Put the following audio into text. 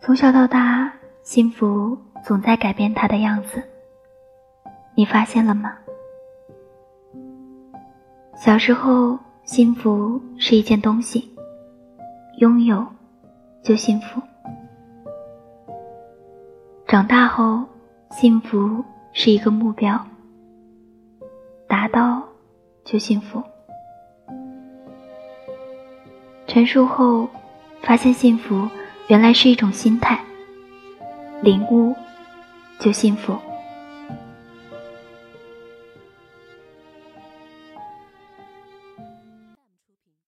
从小到大，幸福总在改变它的样子。你发现了吗？小时候，幸福是一件东西，拥有就幸福；长大后，幸福是一个目标，达到就幸福。成熟后，发现幸福原来是一种心态，领悟就幸福。